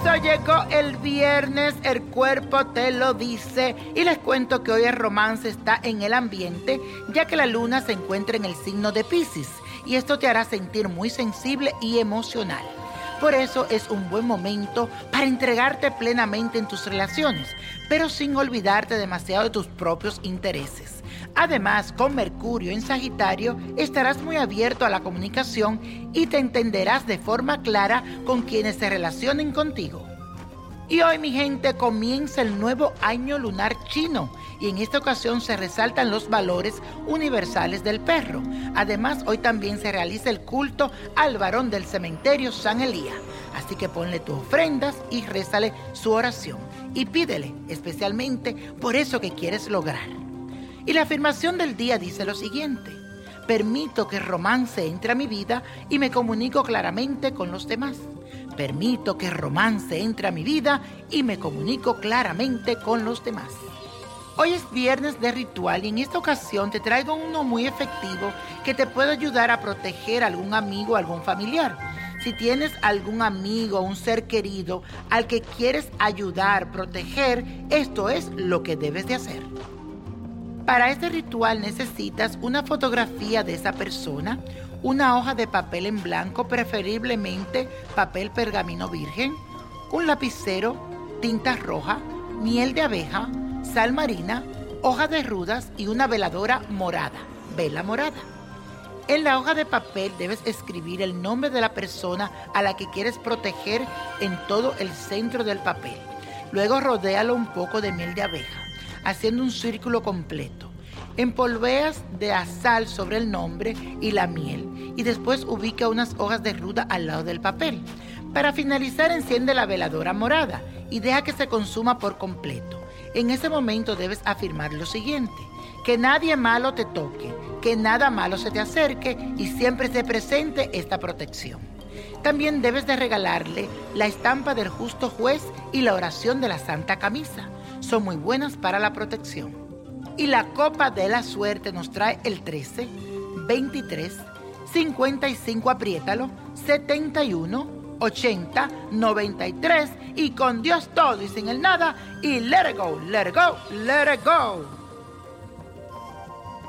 Eso llegó el viernes, el cuerpo te lo dice. Y les cuento que hoy el romance está en el ambiente, ya que la luna se encuentra en el signo de Pisces. Y esto te hará sentir muy sensible y emocional. Por eso es un buen momento para entregarte plenamente en tus relaciones, pero sin olvidarte demasiado de tus propios intereses. Además, con Mercurio en Sagitario estarás muy abierto a la comunicación y te entenderás de forma clara con quienes se relacionen contigo. Y hoy mi gente comienza el nuevo año lunar chino y en esta ocasión se resaltan los valores universales del perro. Además hoy también se realiza el culto al varón del cementerio San Elías. Así que ponle tus ofrendas y rézale su oración y pídele especialmente por eso que quieres lograr. Y la afirmación del día dice lo siguiente. Permito que romance entre a mi vida y me comunico claramente con los demás. Permito que romance entre a mi vida y me comunico claramente con los demás. Hoy es viernes de ritual y en esta ocasión te traigo uno muy efectivo que te puede ayudar a proteger a algún amigo o algún familiar. Si tienes algún amigo o un ser querido al que quieres ayudar, proteger, esto es lo que debes de hacer. Para este ritual necesitas una fotografía de esa persona, una hoja de papel en blanco, preferiblemente papel pergamino virgen, un lapicero, tinta roja, miel de abeja, sal marina, hoja de rudas y una veladora morada, vela morada. En la hoja de papel debes escribir el nombre de la persona a la que quieres proteger en todo el centro del papel. Luego rodéalo un poco de miel de abeja, haciendo un círculo completo. Empolveas de sal sobre el nombre y la miel y después ubica unas hojas de ruda al lado del papel. Para finalizar enciende la veladora morada y deja que se consuma por completo. En ese momento debes afirmar lo siguiente, que nadie malo te toque, que nada malo se te acerque y siempre se presente esta protección. También debes de regalarle la estampa del justo juez y la oración de la Santa Camisa. Son muy buenas para la protección. Y la copa de la suerte nos trae el 13, 23, 55, apriétalo, 71, 80, 93 y con Dios todo y sin el nada y let it go, let it go, let it go.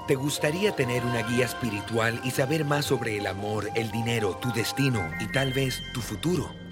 ¿Te gustaría tener una guía espiritual y saber más sobre el amor, el dinero, tu destino y tal vez tu futuro?